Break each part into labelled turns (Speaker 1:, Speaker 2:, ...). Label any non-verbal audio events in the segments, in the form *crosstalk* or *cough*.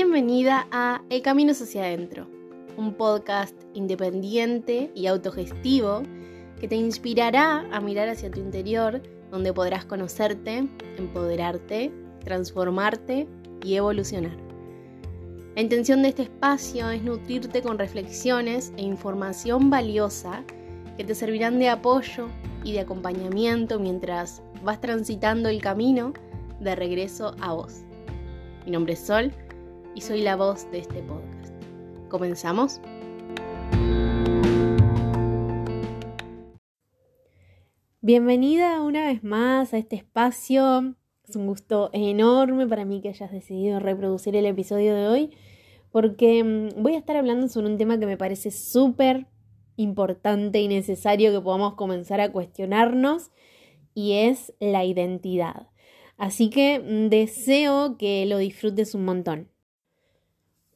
Speaker 1: Bienvenida a El Camino hacia adentro, un podcast independiente y autogestivo que te inspirará a mirar hacia tu interior, donde podrás conocerte, empoderarte, transformarte y evolucionar. La intención de este espacio es nutrirte con reflexiones e información valiosa que te servirán de apoyo y de acompañamiento mientras vas transitando el camino de regreso a vos. Mi nombre es Sol y soy la voz de este podcast. ¿Comenzamos? Bienvenida una vez más a este espacio. Es un gusto enorme para mí que hayas decidido reproducir el episodio de hoy porque mm, voy a estar hablando sobre un tema que me parece súper importante y necesario que podamos comenzar a cuestionarnos y es la identidad. Así que mm, deseo que lo disfrutes un montón.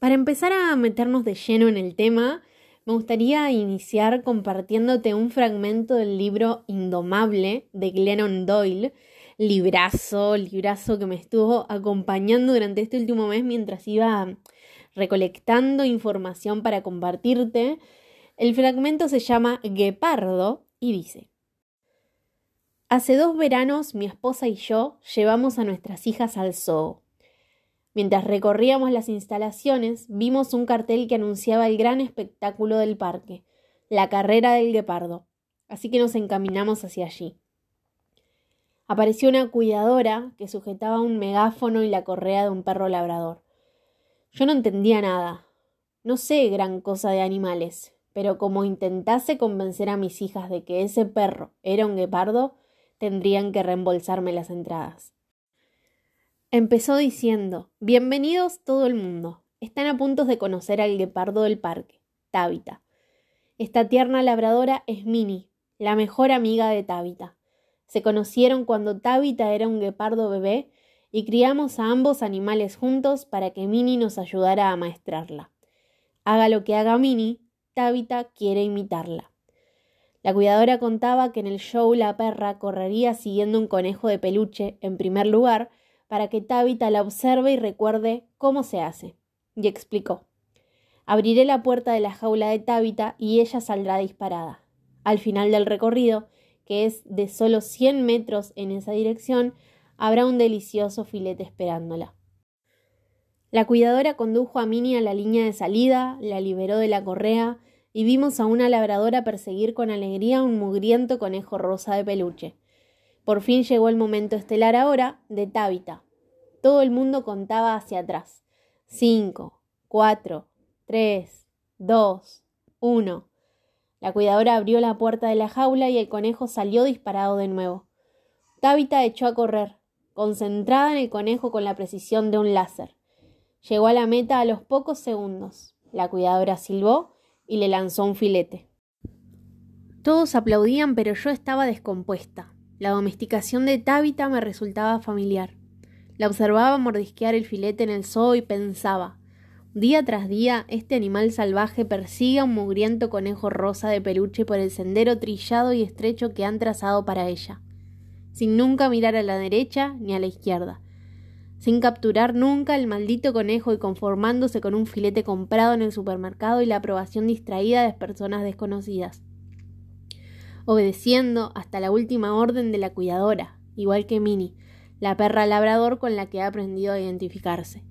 Speaker 1: Para empezar a meternos de lleno en el tema, me gustaría iniciar compartiéndote un fragmento del libro Indomable de Glennon Doyle, librazo, librazo que me estuvo acompañando durante este último mes mientras iba recolectando información para compartirte. El fragmento se llama Guepardo y dice, Hace dos veranos mi esposa y yo llevamos a nuestras hijas al zoo. Mientras recorríamos las instalaciones, vimos un cartel que anunciaba el gran espectáculo del parque, la carrera del guepardo, así que nos encaminamos hacia allí. Apareció una cuidadora que sujetaba un megáfono y la correa de un perro labrador. Yo no entendía nada. No sé gran cosa de animales, pero como intentase convencer a mis hijas de que ese perro era un guepardo, tendrían que reembolsarme las entradas. Empezó diciendo Bienvenidos todo el mundo. Están a punto de conocer al guepardo del parque, Tabita. Esta tierna labradora es Minnie, la mejor amiga de Tabita. Se conocieron cuando Tabita era un guepardo bebé y criamos a ambos animales juntos para que Minnie nos ayudara a maestrarla. Haga lo que haga Minnie, Tabita quiere imitarla. La cuidadora contaba que en el show la perra correría siguiendo un conejo de peluche en primer lugar para que Tabitha la observe y recuerde cómo se hace. Y explicó. Abriré la puerta de la jaula de Tabitha y ella saldrá disparada. Al final del recorrido, que es de solo cien metros en esa dirección, habrá un delicioso filete esperándola. La cuidadora condujo a Minnie a la línea de salida, la liberó de la correa y vimos a una labradora perseguir con alegría un mugriento conejo rosa de peluche. Por fin llegó el momento estelar ahora de Tabita. Todo el mundo contaba hacia atrás. Cinco, cuatro, tres, dos, uno. La cuidadora abrió la puerta de la jaula y el conejo salió disparado de nuevo. Tabita echó a correr, concentrada en el conejo con la precisión de un láser. Llegó a la meta a los pocos segundos. La cuidadora silbó y le lanzó un filete. Todos aplaudían, pero yo estaba descompuesta. La domesticación de Tabita me resultaba familiar. La observaba mordisquear el filete en el zoo y pensaba Día tras día, este animal salvaje persigue a un mugriento conejo rosa de peluche por el sendero trillado y estrecho que han trazado para ella, sin nunca mirar a la derecha ni a la izquierda, sin capturar nunca el maldito conejo y conformándose con un filete comprado en el supermercado y la aprobación distraída de personas desconocidas. Obedeciendo hasta la última orden de la cuidadora, igual que Minnie, la perra labrador con la que ha aprendido a identificarse.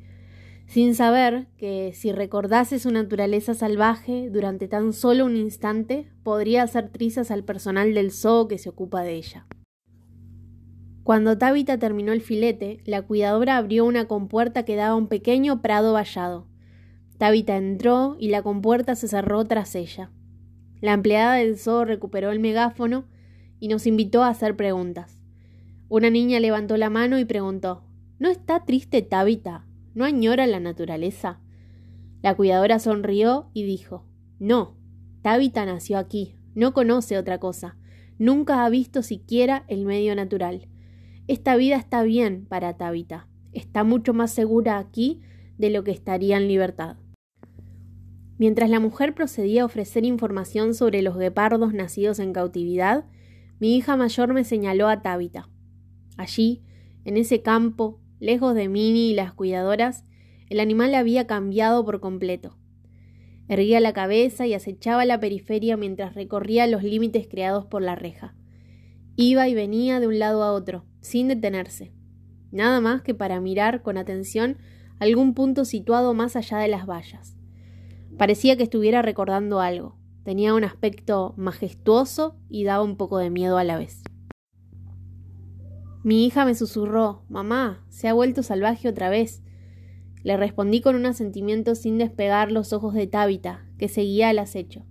Speaker 1: Sin saber que si recordase su naturaleza salvaje durante tan solo un instante, podría hacer trizas al personal del zoo que se ocupa de ella. Cuando Tabitha terminó el filete, la cuidadora abrió una compuerta que daba a un pequeño prado vallado. Tabitha entró y la compuerta se cerró tras ella. La empleada del zoo recuperó el megáfono y nos invitó a hacer preguntas. Una niña levantó la mano y preguntó ¿No está triste Tabitha? ¿No añora la naturaleza? La cuidadora sonrió y dijo No, Tabitha nació aquí, no conoce otra cosa, nunca ha visto siquiera el medio natural. Esta vida está bien para Tabita. Está mucho más segura aquí de lo que estaría en libertad. Mientras la mujer procedía a ofrecer información sobre los guepardos nacidos en cautividad, mi hija mayor me señaló a Tabita. Allí, en ese campo, lejos de Minnie y las cuidadoras, El animal había cambiado por completo. Erguía la cabeza y acechaba la periferia mientras recorría los límites creados por la reja. Iba y venía de un lado a otro, sin detenerse, nada más que para mirar con atención algún punto situado más allá de las vallas. Parecía que estuviera recordando algo. Tenía un aspecto majestuoso y daba un poco de miedo a la vez. Mi hija me susurró Mamá, se ha vuelto salvaje otra vez. Le respondí con un asentimiento sin despegar los ojos de Tábita, que seguía al acecho.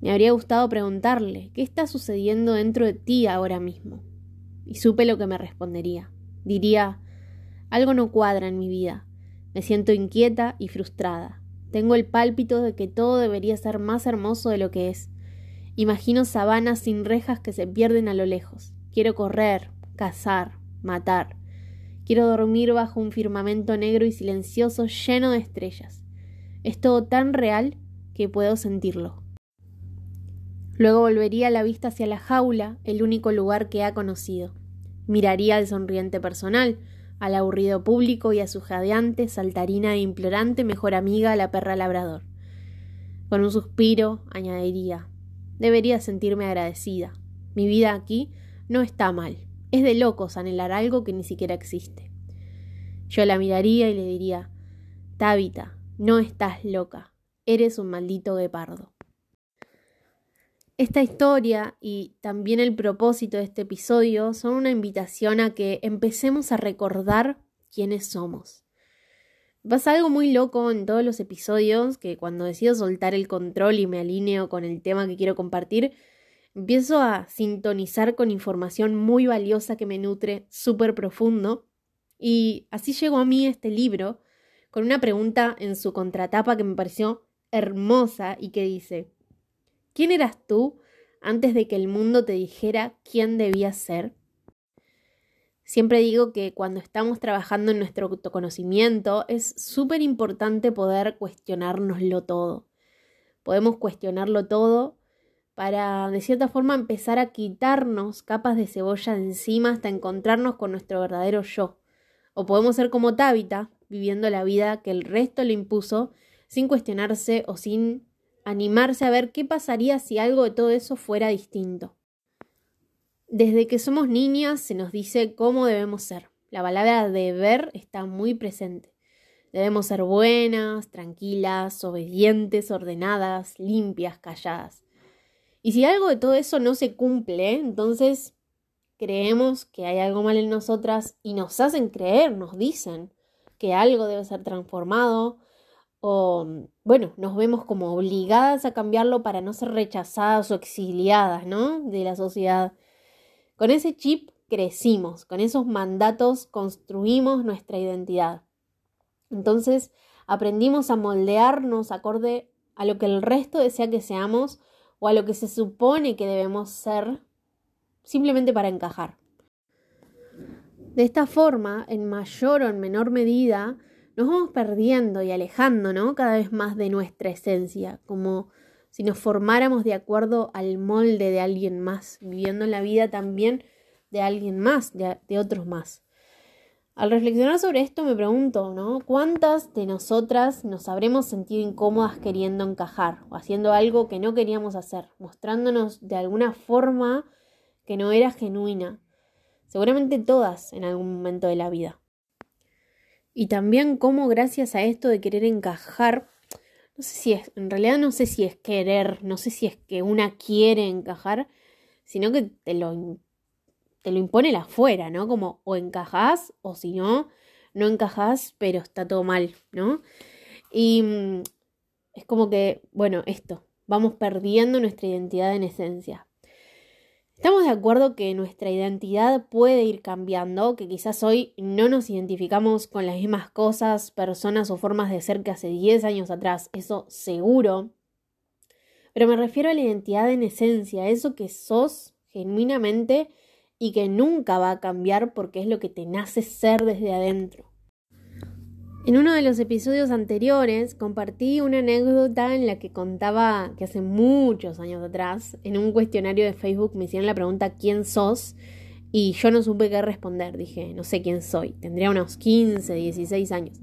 Speaker 1: Me habría gustado preguntarle ¿Qué está sucediendo dentro de ti ahora mismo? Y supe lo que me respondería. Diría Algo no cuadra en mi vida. Me siento inquieta y frustrada. Tengo el pálpito de que todo debería ser más hermoso de lo que es. Imagino sabanas sin rejas que se pierden a lo lejos. Quiero correr, cazar, matar. Quiero dormir bajo un firmamento negro y silencioso lleno de estrellas. Es todo tan real que puedo sentirlo. Luego volvería la vista hacia la jaula, el único lugar que ha conocido. Miraría al sonriente personal, al aburrido público y a su jadeante, saltarina e implorante mejor amiga, la perra labrador. Con un suspiro añadiría Debería sentirme agradecida. Mi vida aquí no está mal. Es de locos anhelar algo que ni siquiera existe. Yo la miraría y le diría, Tabita, no estás loca, eres un maldito guepardo. Esta historia y también el propósito de este episodio son una invitación a que empecemos a recordar quiénes somos. Pasa algo muy loco en todos los episodios que cuando decido soltar el control y me alineo con el tema que quiero compartir, empiezo a sintonizar con información muy valiosa que me nutre súper profundo. Y así llegó a mí este libro con una pregunta en su contratapa que me pareció hermosa y que dice, ¿quién eras tú antes de que el mundo te dijera quién debías ser? Siempre digo que cuando estamos trabajando en nuestro autoconocimiento es súper importante poder cuestionárnoslo todo. Podemos cuestionarlo todo para de cierta forma empezar a quitarnos capas de cebolla de encima hasta encontrarnos con nuestro verdadero yo. O podemos ser como Tabita, viviendo la vida que el resto le impuso, sin cuestionarse o sin animarse a ver qué pasaría si algo de todo eso fuera distinto. Desde que somos niñas se nos dice cómo debemos ser. La palabra deber está muy presente. Debemos ser buenas, tranquilas, obedientes, ordenadas, limpias, calladas. Y si algo de todo eso no se cumple, entonces creemos que hay algo mal en nosotras y nos hacen creer, nos dicen que algo debe ser transformado o, bueno, nos vemos como obligadas a cambiarlo para no ser rechazadas o exiliadas, ¿no? De la sociedad. Con ese chip crecimos, con esos mandatos construimos nuestra identidad. Entonces aprendimos a moldearnos acorde a lo que el resto desea que seamos o a lo que se supone que debemos ser simplemente para encajar. De esta forma, en mayor o en menor medida, nos vamos perdiendo y alejando cada vez más de nuestra esencia, como si nos formáramos de acuerdo al molde de alguien más, viviendo la vida también de alguien más, de, de otros más. Al reflexionar sobre esto me pregunto, ¿no? ¿Cuántas de nosotras nos habremos sentido incómodas queriendo encajar o haciendo algo que no queríamos hacer, mostrándonos de alguna forma que no era genuina? Seguramente todas en algún momento de la vida. Y también cómo gracias a esto de querer encajar, no sé si es, en realidad no sé si es querer, no sé si es que una quiere encajar, sino que te lo te lo impone la afuera, ¿no? Como o encajás o si no, no encajás, pero está todo mal, ¿no? Y mm, es como que, bueno, esto, vamos perdiendo nuestra identidad en esencia. Estamos de acuerdo que nuestra identidad puede ir cambiando, que quizás hoy no nos identificamos con las mismas cosas, personas o formas de ser que hace 10 años atrás, eso seguro. Pero me refiero a la identidad en esencia, eso que sos genuinamente y que nunca va a cambiar porque es lo que te nace ser desde adentro. En uno de los episodios anteriores compartí una anécdota en la que contaba que hace muchos años atrás, en un cuestionario de Facebook me hicieron la pregunta ¿quién sos? Y yo no supe qué responder, dije, no sé quién soy, tendría unos 15, 16 años.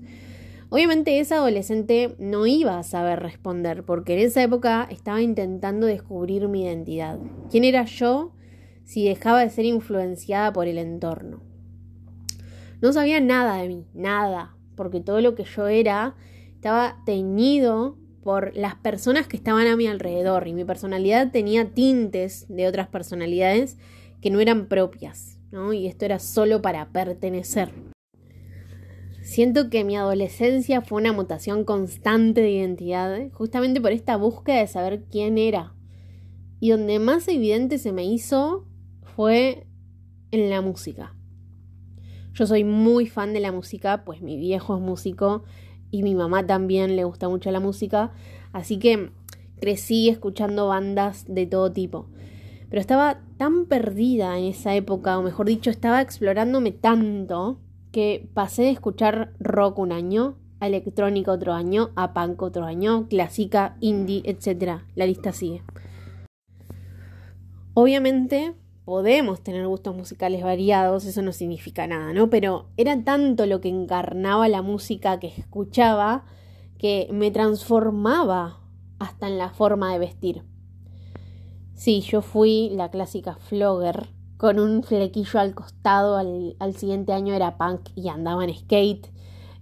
Speaker 1: Obviamente esa adolescente no iba a saber responder porque en esa época estaba intentando descubrir mi identidad. ¿Quién era yo si dejaba de ser influenciada por el entorno? No sabía nada de mí, nada, porque todo lo que yo era estaba teñido por las personas que estaban a mi alrededor y mi personalidad tenía tintes de otras personalidades que no eran propias, ¿no? Y esto era solo para pertenecer. Siento que mi adolescencia fue una mutación constante de identidad, justamente por esta búsqueda de saber quién era. Y donde más evidente se me hizo fue en la música. Yo soy muy fan de la música, pues mi viejo es músico y mi mamá también le gusta mucho la música, así que crecí escuchando bandas de todo tipo. Pero estaba tan perdida en esa época, o mejor dicho, estaba explorándome tanto, que pasé de escuchar rock un año, a electrónica otro año, a punk otro año, clásica, indie, etc. La lista sigue. Obviamente podemos tener gustos musicales variados, eso no significa nada, ¿no? Pero era tanto lo que encarnaba la música que escuchaba que me transformaba hasta en la forma de vestir. Sí, yo fui la clásica flogger, con un flequillo al costado, al, siguiente año era punk y andaba en skate.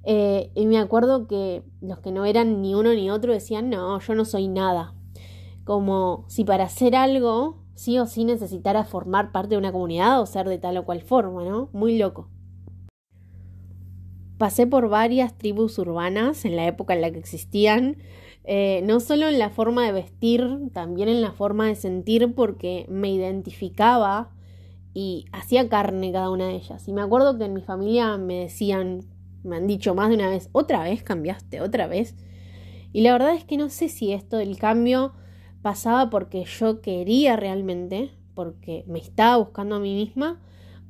Speaker 1: Eh, y me acuerdo que los que no eran ni uno ni otro decían, no, yo no soy nada. Como si para hacer algo sí o sí necesitara formar parte de una comunidad o ser de tal o cual forma, ¿no? Muy loco. Pasé por varias tribus urbanas en la época en la que existían, eh, no solo en la forma de vestir, también en la forma de sentir, porque me identificaba y hacía carne cada una de ellas. Y me acuerdo que en mi familia me decían, me han dicho más de una vez, otra vez cambiaste, otra vez. Y la verdad es que no sé si esto del cambio pasaba porque yo quería realmente, porque me estaba buscando a mí misma,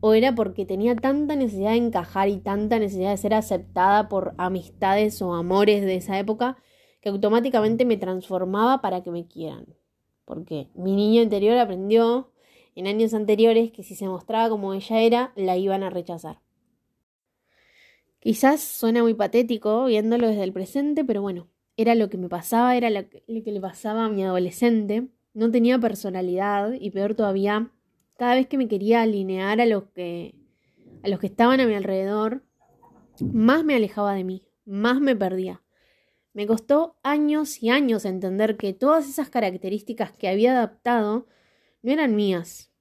Speaker 1: o era porque tenía tanta necesidad de encajar y tanta necesidad de ser aceptada por amistades o amores de esa época que automáticamente me transformaba para que me quieran. Porque mi niño interior aprendió en años anteriores que si se mostraba como ella era, la iban a rechazar. Quizás suena muy patético viéndolo desde el presente, pero bueno, era lo que me pasaba, era lo que, le pasaba a mi adolescente. No tenía personalidad y peor todavía, cada vez que me quería alinear a los que, a los que estaban a mi alrededor, más me alejaba de mí, más me perdía. Me costó años y años entender que todas esas características que había adaptado no eran mías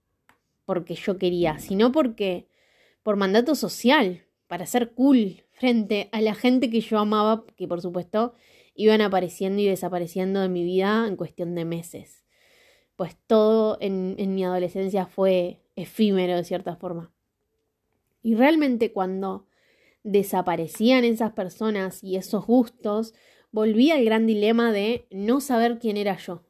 Speaker 1: porque yo quería, sino porque por mandato social, para ser cool frente a la gente que yo amaba, que por supuesto iban apareciendo y desapareciendo de mi vida en cuestión de meses. Pues todo en, mi adolescencia fue efímero de cierta forma. Y realmente cuando desaparecían esas personas y esos gustos, volví al gran dilema de no saber quién era yo.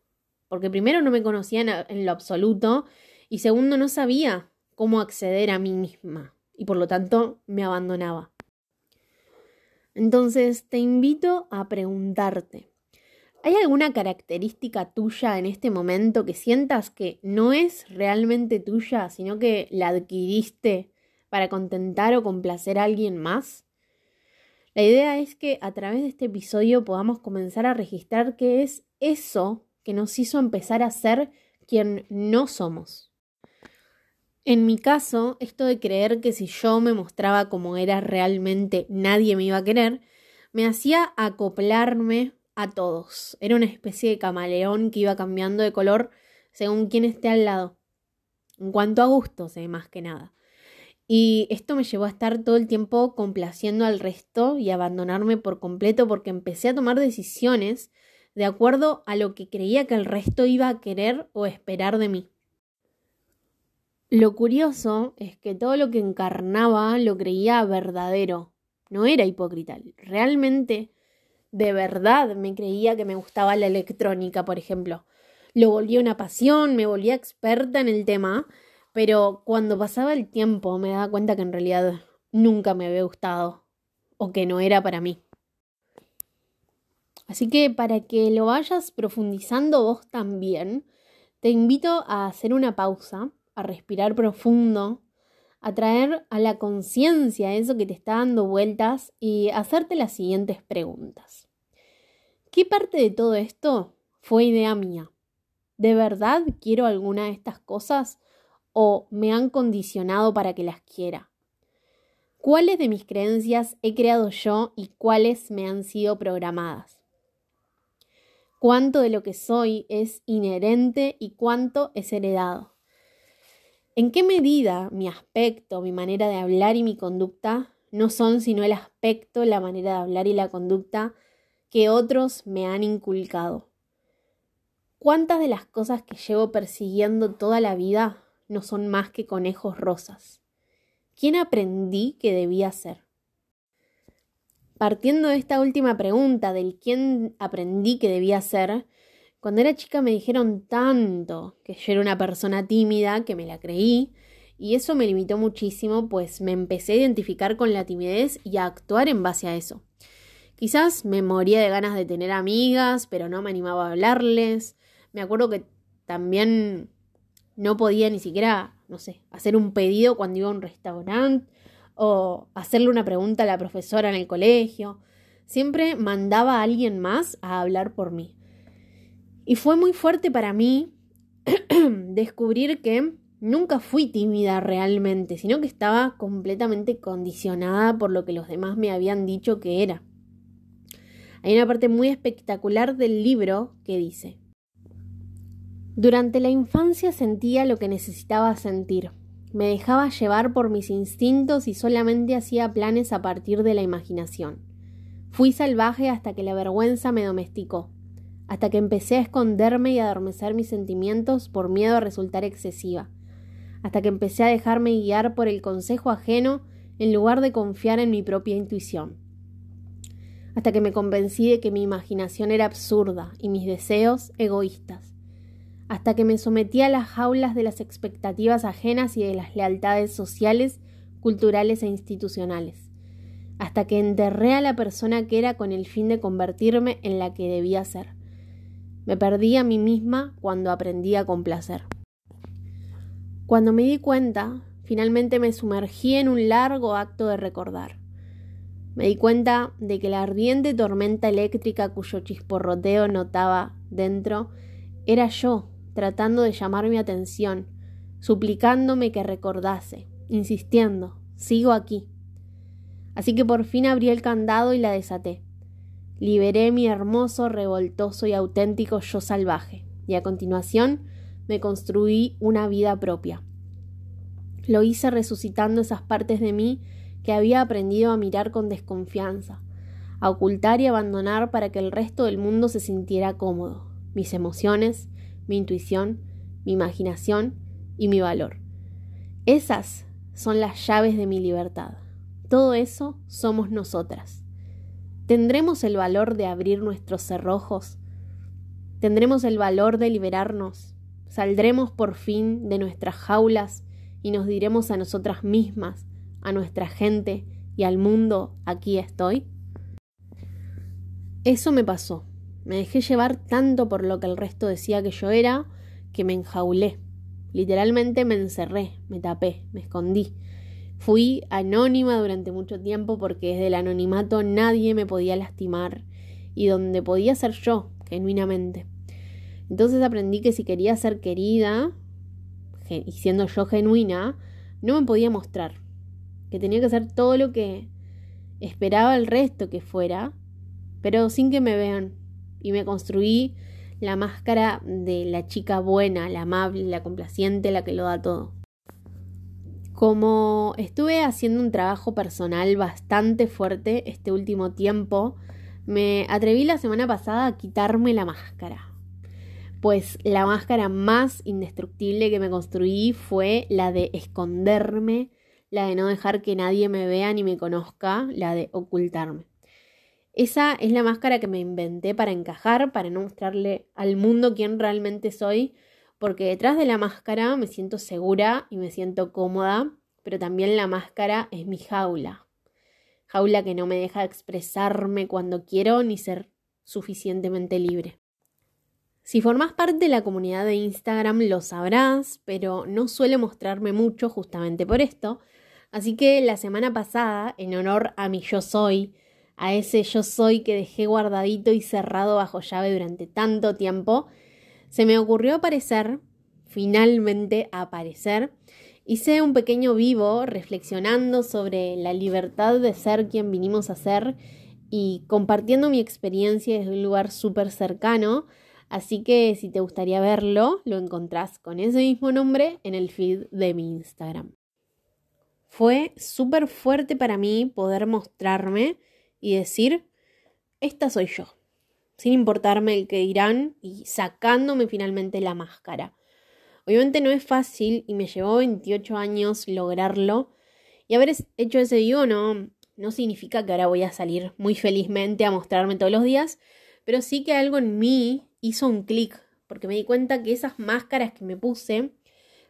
Speaker 1: Porque primero no me conocían en lo absoluto y segundo no sabía cómo acceder a mí misma y por lo tanto me abandonaba. Entonces te invito a preguntarte, ¿hay alguna característica tuya en este momento que sientas que no es realmente tuya, sino que la adquiriste para contentar o complacer a alguien más? La idea es que a través de este episodio podamos comenzar a registrar qué es eso que nos hizo empezar a ser quien no somos. En mi caso, esto de creer que si yo me mostraba como era realmente nadie me iba a querer, me hacía acoplarme a todos. Era una especie de camaleón que iba cambiando de color según quien esté al lado. En cuanto a gustos, eh, más que nada. Y esto me llevó a estar todo el tiempo complaciendo al resto y abandonarme por completo porque empecé a tomar decisiones de acuerdo a lo que creía que el resto iba a querer o esperar de mí. Lo curioso es que todo lo que encarnaba lo creía verdadero, no era hipócrita. Realmente, de verdad, me creía que me gustaba la electrónica, por ejemplo. Lo volvía una pasión, me volvía experta en el tema, pero cuando pasaba el tiempo me daba cuenta que en realidad nunca me había gustado o que no era para mí. Así que para que lo vayas profundizando vos también, te invito a hacer una pausa a respirar profundo, a traer a la conciencia eso que te está dando vueltas y hacerte las siguientes preguntas. ¿Qué parte de todo esto fue idea mía? ¿De verdad quiero alguna de estas cosas o me han condicionado para que las quiera? ¿Cuáles de mis creencias he creado yo y cuáles me han sido programadas? ¿Cuánto de lo que soy es inherente y cuánto es heredado? ¿En qué medida mi aspecto, mi manera de hablar y mi conducta no son sino el aspecto, la manera de hablar y la conducta que otros me han inculcado? ¿Cuántas de las cosas que llevo persiguiendo toda la vida no son más que conejos rosas. ¿Quién aprendí que debía ser? Partiendo de esta última pregunta del quién aprendí que debía ser, cuando era chica me dijeron tanto que yo era una persona tímida que me la creí y eso me limitó muchísimo pues me empecé a identificar con la timidez y a actuar en base a eso. Quizás me moría de ganas de tener amigas, pero no me animaba a hablarles. Me acuerdo que también no podía ni siquiera, no sé, hacer un pedido cuando iba a un restaurante o hacerle una pregunta a la profesora en el colegio. Siempre mandaba a alguien más a hablar por mí. Y fue muy fuerte para mí *clears throat* descubrir que nunca fui tímida realmente, sino que estaba completamente condicionada por lo que los demás me habían dicho que era. Hay una parte muy espectacular del libro que dice, durante la infancia sentía lo que necesitaba sentir. Me dejaba llevar por mis instintos y solamente hacía planes a partir de la imaginación. Fui salvaje hasta que la vergüenza me domesticó, hasta que empecé a esconderme y a adormecer mis sentimientos por miedo a resultar excesiva, hasta que empecé a dejarme guiar por el consejo ajeno en lugar de confiar en mi propia intuición, hasta que me convencí de que mi imaginación era absurda y mis deseos egoístas. Hasta que me sometí a las jaulas de las expectativas ajenas y de las lealtades sociales, culturales e institucionales, hasta que enterré a la persona que era con el fin de convertirme en la que debía ser. Me perdí a mí misma cuando aprendí a complacer. Cuando me di cuenta, finalmente me sumergí en un largo acto de recordar. Me di cuenta de que la ardiente tormenta eléctrica cuyo chisporroteo notaba dentro era yo tratando de llamar mi atención, suplicándome que recordase, insistiendo, sigo aquí. Así que por fin abrí el candado y la desaté. Liberé mi hermoso, revoltoso y auténtico yo salvaje, y a continuación me construí una vida propia. Lo hice resucitando esas partes de mí que había aprendido a mirar con desconfianza, a ocultar y abandonar para que el resto del mundo se sintiera cómodo, mis emociones, mi intuición, mi imaginación y mi valor. Esas son las llaves de mi libertad. Todo eso somos nosotras. ¿Tendremos el valor de abrir nuestros cerrojos? ¿Tendremos el valor de liberarnos? ¿Saldremos por fin de nuestras jaulas y nos diremos a nosotras mismas, a nuestra gente y al mundo, aquí estoy? Eso me pasó. Me dejé llevar tanto por lo que el resto decía que yo era, que me enjaulé. Literalmente me encerré, me tapé, me escondí. Fui anónima durante mucho tiempo porque desde el anonimato nadie me podía lastimar y donde podía ser yo, genuinamente. Entonces aprendí que si quería ser querida, y siendo yo genuina, no me podía mostrar, que tenía que hacer todo lo que esperaba el resto que fuera, pero sin que me vean, y me construí la máscara de la chica buena, la amable, la complaciente, la que lo da todo. Como estuve haciendo un trabajo personal bastante fuerte este último tiempo, me atreví la semana pasada a quitarme la máscara. Pues la máscara más indestructible que me construí fue la de esconderme, la de no dejar que nadie me vea ni me conozca, la de ocultarme. Esa es la máscara que me inventé para encajar, para no mostrarle al mundo quién realmente soy, porque detrás de la máscara me siento segura y me siento cómoda, pero también la máscara es mi jaula. Jaula que no me deja expresarme cuando quiero ni ser suficientemente libre. Si formas parte de la comunidad de Instagram lo sabrás, pero no suele mostrarme mucho justamente por esto. Así que la semana pasada, en honor a mi yo soy, a ese yo soy que dejé guardadito y cerrado bajo llave durante tanto tiempo, se me ocurrió aparecer, finalmente aparecer, hice un pequeño vivo reflexionando sobre la libertad de ser quien vinimos a ser y compartiendo mi experiencia desde un lugar súper cercano Así que si te gustaría verlo, lo encontrás con ese mismo nombre en el feed de mi Instagram. Fue súper fuerte para mí poder mostrarme y decir, esta soy yo, sin importarme el que dirán y sacándome finalmente la máscara. Obviamente no es fácil y me llevó 28 años lograrlo. Y haber hecho ese vivo no, no significa que ahora voy a salir muy felizmente a mostrarme todos los días, pero sí que algo en mí hizo un clic, porque me di cuenta que esas máscaras que me puse,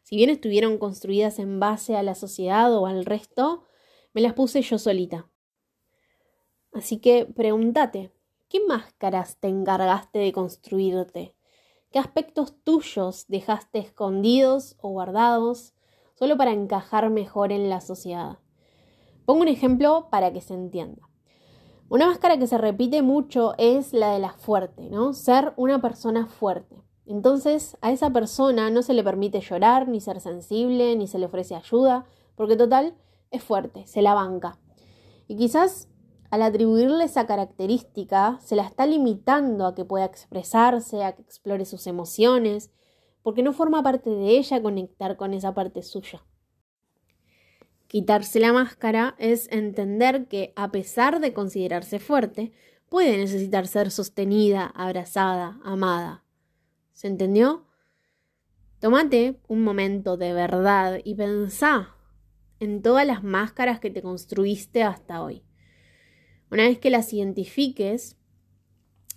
Speaker 1: si bien estuvieron construidas en base a la sociedad o al resto, me las puse yo solita. Así que pregúntate, ¿qué máscaras te encargaste de construirte? ¿Qué aspectos tuyos dejaste escondidos o guardados solo para encajar mejor en la sociedad? Pongo un ejemplo para que se entienda. Una máscara que se repite mucho es la de la fuerte, ¿no? Ser una persona fuerte. Entonces a esa persona no se le permite llorar, ni ser sensible, ni se le ofrece ayuda, porque total es fuerte, se la banca. Y quizás al atribuirle esa característica se la está limitando a que pueda expresarse, a que explore sus emociones, porque no forma parte de ella conectar con esa parte suya. Quitarse la máscara es entender que, a pesar de considerarse fuerte, puede necesitar ser sostenida, abrazada, amada. ¿Se entendió? Tómate un momento de verdad y pensá en todas las máscaras que te construiste hasta hoy. Una vez que las identifiques,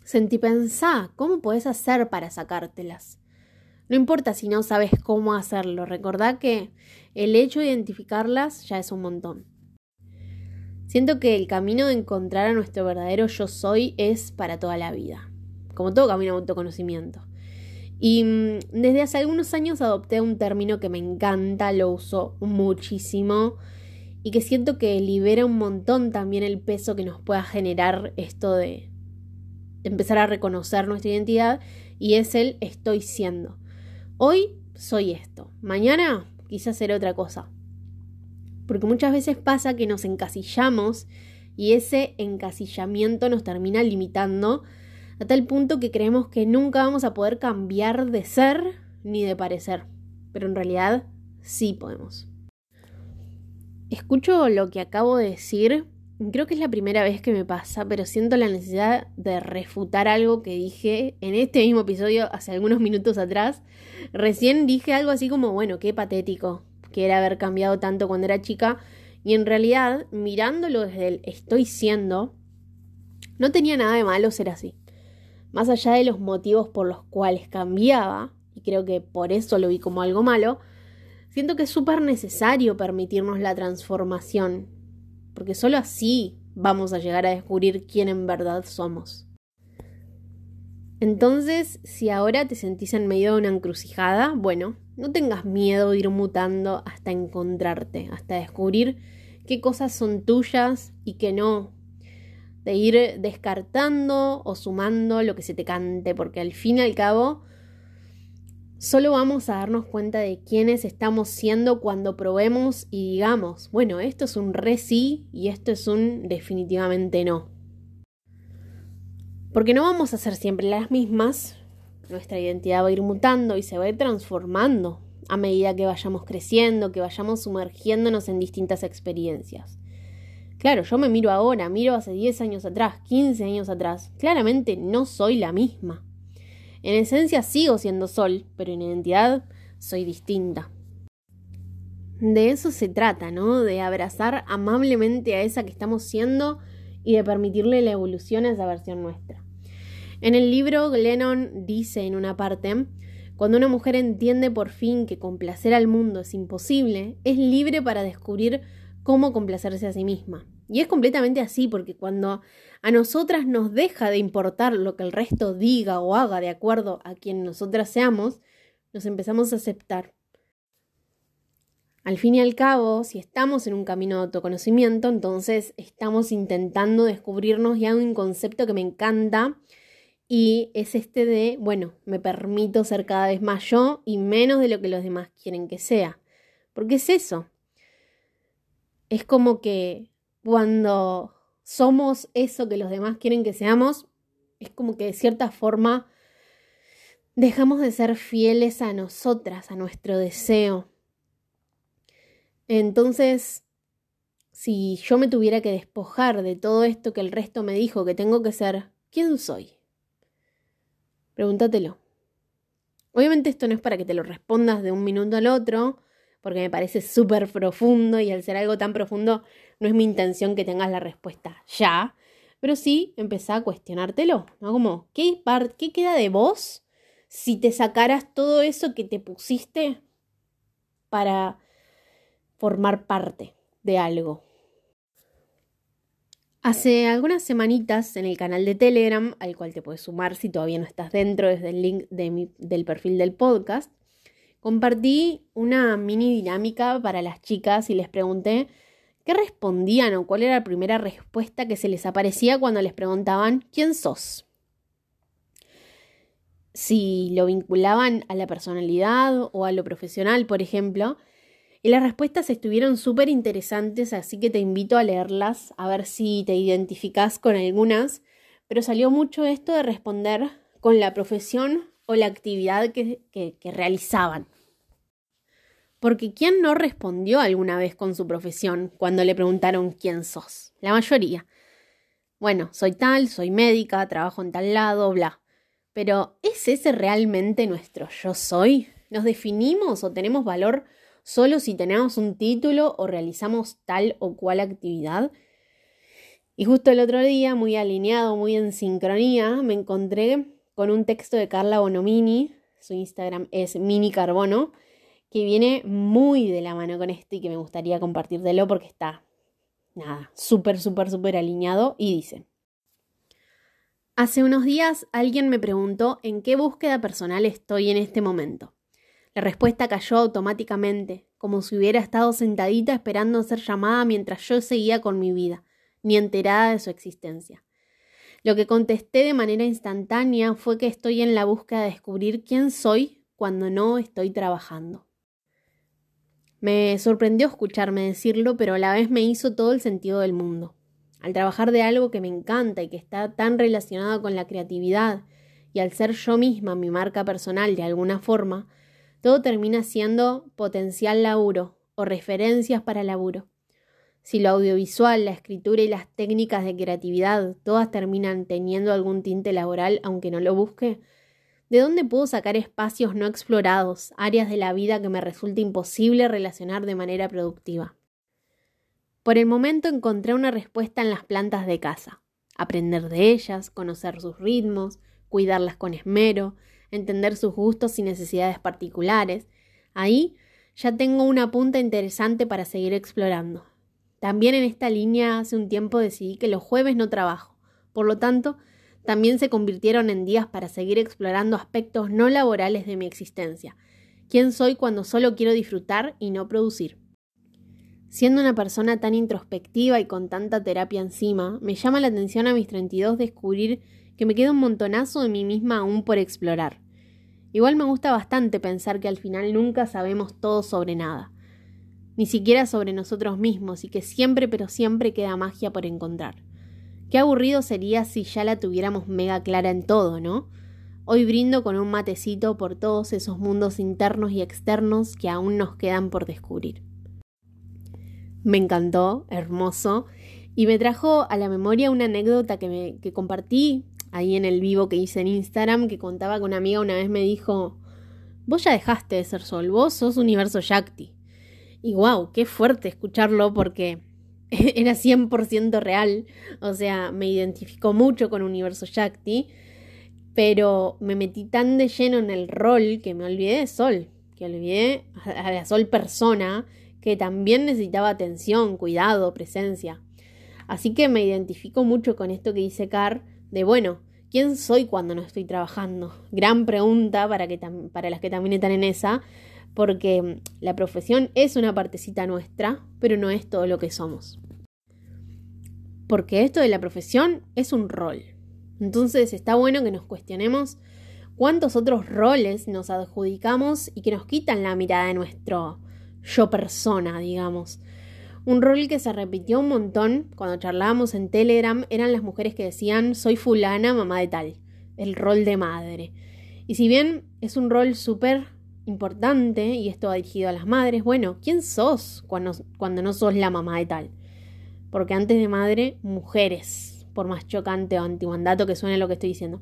Speaker 1: sentí pensá cómo puedes hacer para sacártelas. No importa si no sabes cómo hacerlo, recordá que el hecho de identificarlas ya es un montón. Siento que el camino de encontrar a nuestro verdadero yo soy es para toda la vida, como todo camino de autoconocimiento. Y mm, desde hace algunos años adopté un término que me encanta, lo uso muchísimo y que siento que libera un montón también el peso que nos pueda generar esto de empezar a reconocer nuestra identidad y es el estoy siendo. Hoy soy esto, mañana quizás seré otra cosa. Porque muchas veces pasa que nos encasillamos y ese encasillamiento nos termina limitando a tal punto que creemos que nunca vamos a poder cambiar de ser ni de parecer. Pero en realidad sí podemos. Escucho lo que acabo de decir Creo que es la primera vez que me pasa, pero siento la necesidad de refutar algo que dije en este mismo episodio hace algunos minutos atrás. Recién dije algo así como, bueno, qué patético que era haber cambiado tanto cuando era chica. Y en realidad, mirándolo desde el estoy siendo, no tenía nada de malo ser así. Más allá de los motivos por los cuales cambiaba, y creo que por eso lo vi como algo malo, siento que es súper necesario permitirnos la transformación porque solo así vamos a llegar a descubrir quién en verdad somos. Entonces, si ahora te sentís en medio de una encrucijada, bueno, no tengas miedo de ir mutando hasta encontrarte, hasta descubrir qué cosas son tuyas y qué no, de ir descartando o sumando lo que se te cante, porque al fin y al cabo Solo vamos a darnos cuenta de quiénes estamos siendo cuando probemos y digamos, bueno, esto es un re sí y esto es un definitivamente no. Porque no vamos a ser siempre las mismas, nuestra identidad va a ir mutando y se va a ir transformando a medida que vayamos creciendo, que vayamos sumergiéndonos en distintas experiencias. Claro, yo me miro ahora, miro hace 10 años atrás, 15 años atrás, claramente no soy la misma. En esencia sigo siendo Sol, pero en identidad soy distinta. De eso se trata, ¿no? De abrazar amablemente a esa que estamos siendo y de permitirle la evolución a esa versión nuestra. En el libro, Glennon dice en una parte, cuando una mujer entiende por fin que complacer al mundo es imposible, es libre para descubrir cómo complacerse a sí misma. Y es completamente así, porque cuando a nosotras nos deja de importar lo que el resto diga o haga de acuerdo a quien nosotras seamos, nos empezamos a aceptar. Al fin y al cabo, si estamos en un camino de autoconocimiento, entonces estamos intentando descubrirnos y hay un concepto que me encanta y es este de, bueno, me permito ser cada vez más yo y menos de lo que los demás quieren que sea. Porque es eso. Es como que cuando somos eso que los demás quieren que seamos, es como que de cierta forma dejamos de ser fieles a nosotras, a nuestro deseo. Entonces, si yo me tuviera que despojar de todo esto que el resto me dijo que tengo que ser, ¿quién soy? Pregúntatelo. Obviamente esto no es para que te lo respondas de un minuto al otro, porque me parece súper profundo y al ser algo tan profundo no es mi intención que tengas la respuesta ya, pero sí empezá a cuestionártelo, ¿no? Como, ¿qué, ¿qué queda de vos si te sacaras todo eso que te pusiste para formar parte de algo? Hace algunas semanitas en el canal de Telegram, al cual te puedes sumar si todavía no estás dentro desde el link del perfil del podcast, compartí una mini dinámica para las chicas y les pregunté qué respondían o cuál era la primera respuesta que se les aparecía cuando les preguntaban ¿quién sos? Si lo vinculaban a la personalidad o a lo profesional, por ejemplo, y las respuestas estuvieron súper interesantes, así que te invito a leerlas, a ver si te identificas con algunas, pero salió mucho esto de responder con la profesión o la actividad que, que realizaban. Porque ¿quién no respondió alguna vez con su profesión cuando le preguntaron quién sos? La mayoría. Bueno, soy tal, soy médica, trabajo en tal lado, bla. Pero ¿es ese realmente nuestro yo soy? ¿Nos definimos o tenemos valor solo si tenemos un título o realizamos tal o cual actividad. Y justo el otro día, muy alineado, muy en sincronía, me encontré con un texto de Carla Bonomini, su Instagram es Mini Carbono, que viene muy de la mano con este y que me gustaría compartírtelo porque está, nada, súper, súper, súper alineado y dice. Hace unos días alguien me preguntó en qué búsqueda personal estoy en este momento. La respuesta cayó automáticamente, como si hubiera estado sentadita esperando ser llamada mientras yo seguía con mi vida, ni enterada de su existencia. Lo que contesté de manera instantánea fue que estoy en la búsqueda de descubrir quién soy cuando no estoy trabajando. Me sorprendió escucharme decirlo, pero a la vez me hizo todo el sentido del mundo. Al trabajar de algo que me encanta y que está tan relacionado con la creatividad, y al ser yo misma mi marca personal de alguna forma, todo termina siendo potencial laburo o referencias para laburo. Si lo audiovisual, la escritura y las técnicas de creatividad todas terminan teniendo algún tinte laboral aunque no lo busque, ¿de dónde puedo sacar espacios no explorados, áreas de la vida que me resulta imposible relacionar de manera productiva? Por el momento encontré una respuesta en las plantas de casa. Aprender de ellas, conocer sus ritmos, cuidarlas con esmero, entender sus gustos y necesidades particulares. Ahí ya tengo una punta interesante para seguir explorando. También en esta línea hace un tiempo decidí que los jueves no trabajo. Por lo tanto, también se convirtieron en días para seguir explorando aspectos no laborales de mi existencia. ¿Quién soy cuando solo quiero disfrutar y no producir? Siendo una persona tan introspectiva y con tanta terapia encima, me llama la atención a mis 32 descubrir que me queda un montonazo de mí misma aún por explorar. Igual me gusta bastante pensar que al final nunca sabemos todo sobre nada, ni siquiera sobre nosotros mismos, y que siempre pero siempre queda magia por encontrar. Qué aburrido sería si ya la tuviéramos mega clara en todo, ¿no? Hoy brindo con un matecito por todos esos mundos internos y externos que aún nos quedan por descubrir. Me encantó, hermoso, y me trajo a la memoria una anécdota que, compartí ahí en el vivo que hice en Instagram, que contaba que una amiga una vez me dijo, vos ya dejaste de ser sol, vos sos universo Yakti. Y wow, qué fuerte escucharlo porque *laughs* era 100% real, o sea, me identificó mucho con universo Yakti, pero me metí tan de lleno en el rol que me olvidé de sol, que olvidé a la sol persona, que también necesitaba atención, cuidado, presencia. Así que me identifico mucho con esto que dice Car de, bueno, ¿quién soy cuando no estoy trabajando? Gran pregunta para, que para las que también están en esa, porque la profesión es una partecita nuestra, pero no es todo lo que somos. Porque esto de la profesión es un rol. Entonces está bueno que nos cuestionemos cuántos otros roles nos adjudicamos y que nos quitan la mirada de nuestro yo persona, digamos. Un rol que se repitió un montón cuando charlábamos en Telegram eran las mujeres que decían soy fulana, mamá de tal, el rol de madre. Y si bien es un rol súper importante y esto va dirigido a las madres, bueno, ¿quién sos cuando, no sos la mamá de tal? Porque antes de madre, mujeres, por más chocante o antimandato que suene lo que estoy diciendo.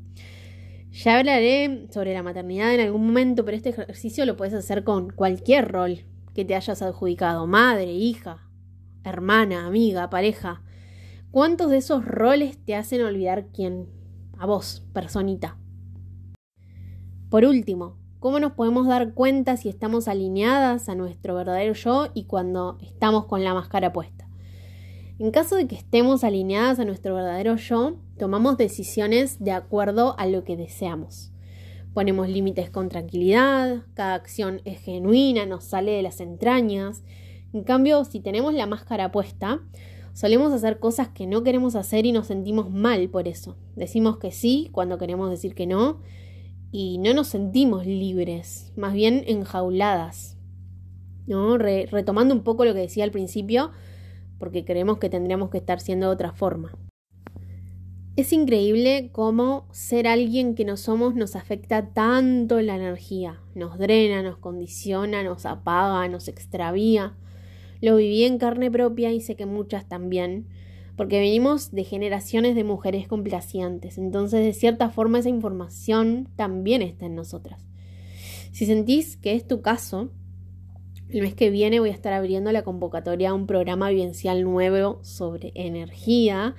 Speaker 1: Ya hablaré sobre la maternidad en algún momento, pero este ejercicio lo puedes hacer con cualquier rol, que te hayas adjudicado, madre, hija, hermana, amiga, pareja. ¿Cuántos de esos roles te hacen olvidar quién? A vos, personita. Por último, ¿cómo nos podemos dar cuenta si estamos alineadas a nuestro verdadero yo y cuando estamos con la máscara puesta? En caso de que estemos alineadas a nuestro verdadero yo, tomamos decisiones de acuerdo a lo que deseamos. Ponemos límites con tranquilidad, cada acción es genuina, nos sale de las entrañas. En cambio, si tenemos la máscara puesta, solemos hacer cosas que no queremos hacer y nos sentimos mal por eso. Decimos que sí cuando queremos decir que no y no nos sentimos libres, más bien enjauladas. ¿no? retomando un poco lo que decía al principio, porque creemos que tendríamos que estar siendo de otra forma. Es increíble cómo ser alguien que no somos nos afecta tanto la energía, nos drena, nos condiciona, nos apaga, nos extravía. Lo viví en carne propia y sé que muchas también, porque venimos de generaciones de mujeres complacientes, entonces de cierta forma esa información también está en nosotras. Si sentís que es tu caso, el mes que viene voy a estar abriendo la convocatoria a un programa vivencial nuevo sobre energía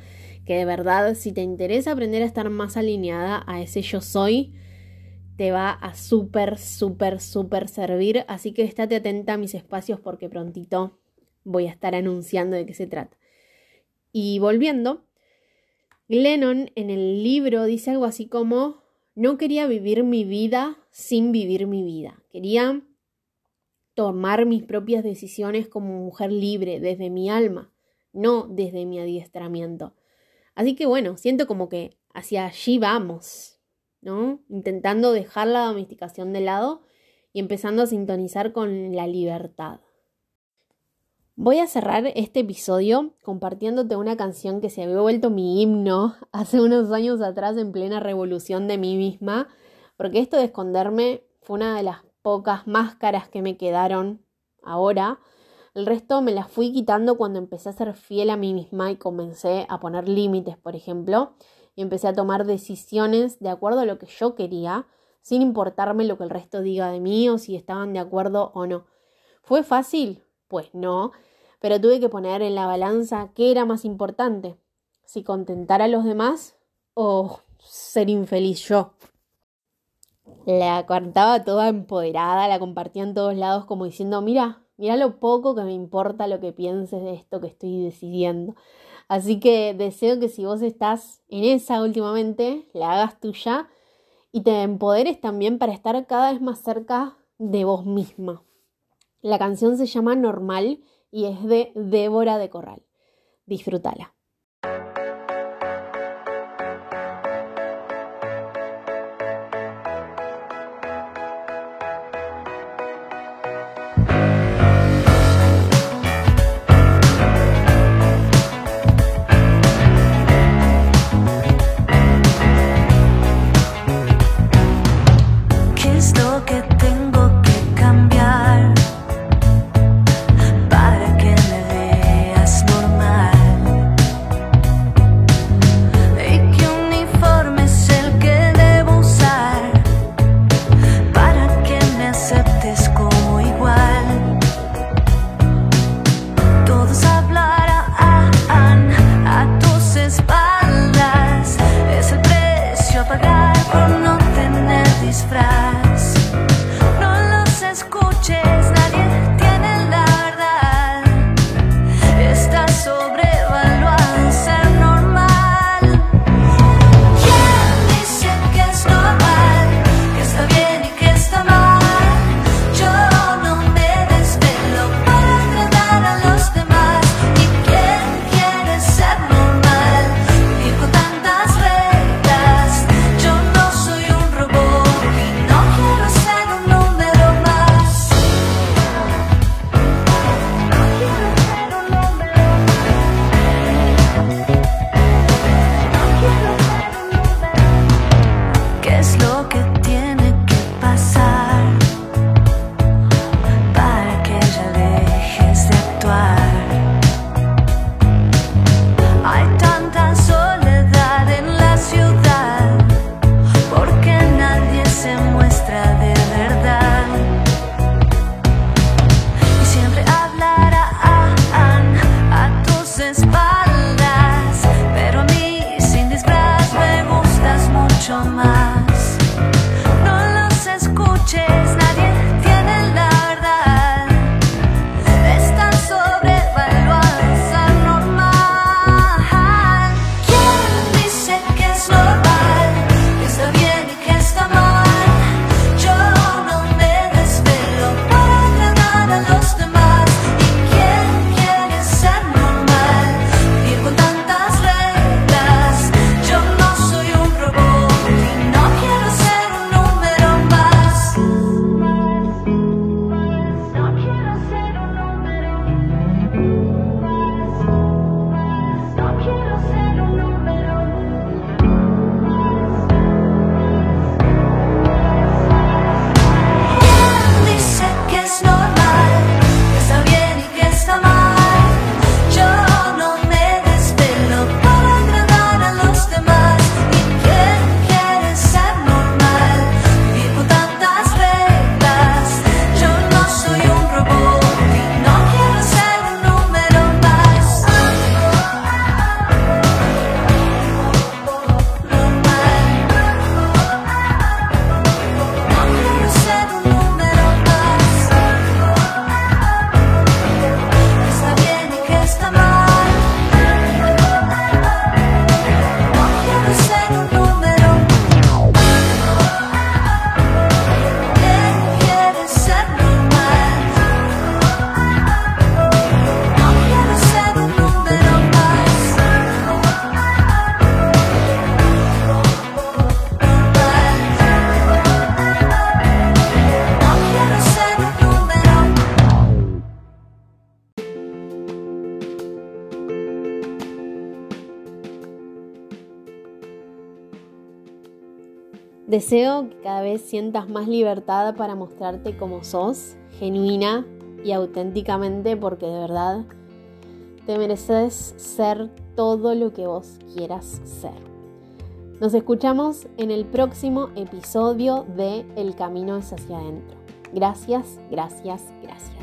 Speaker 1: que de verdad si te interesa aprender a estar más alineada a ese yo soy, te va a súper, súper, súper servir. Así que estate atenta a mis espacios porque prontito voy a estar anunciando de qué se trata. Y volviendo, Lennon en el libro dice algo así como, no quería vivir mi vida sin vivir mi vida. Quería tomar mis propias decisiones como mujer libre desde mi alma, no desde mi adiestramiento. Así que bueno, siento como que hacia allí vamos, ¿no? Intentando dejar la domesticación de lado y empezando a sintonizar con la libertad. Voy a cerrar este episodio compartiéndote una canción que se había vuelto mi himno *laughs* hace unos años atrás en plena revolución de mí misma, porque esto de esconderme fue una de las pocas máscaras que me quedaron ahora, el resto me las fui quitando cuando empecé a ser fiel a mí misma y comencé a poner límites, por ejemplo, y empecé a tomar decisiones de acuerdo a lo que yo quería, sin importarme lo que el resto diga de mí o si estaban de acuerdo o no. ¿Fue fácil? Pues no, pero tuve que poner en la balanza qué era más importante, si contentar a los demás o ser infeliz yo. La cantaba toda empoderada, la compartía en todos lados como diciendo, mira, Mira lo poco que me importa lo que pienses de esto que estoy decidiendo. Así que deseo que si vos estás en esa últimamente, la hagas tuya y te empoderes también para estar cada vez más cerca de vos misma. La canción se llama Normal y es de Débora de Corral. Disfrútala. Deseo que cada vez sientas más libertad para mostrarte como sos, genuina y auténticamente, porque de verdad te mereces ser todo lo que vos quieras ser. Nos escuchamos en el próximo episodio de El Camino es hacia adentro. Gracias, gracias, gracias.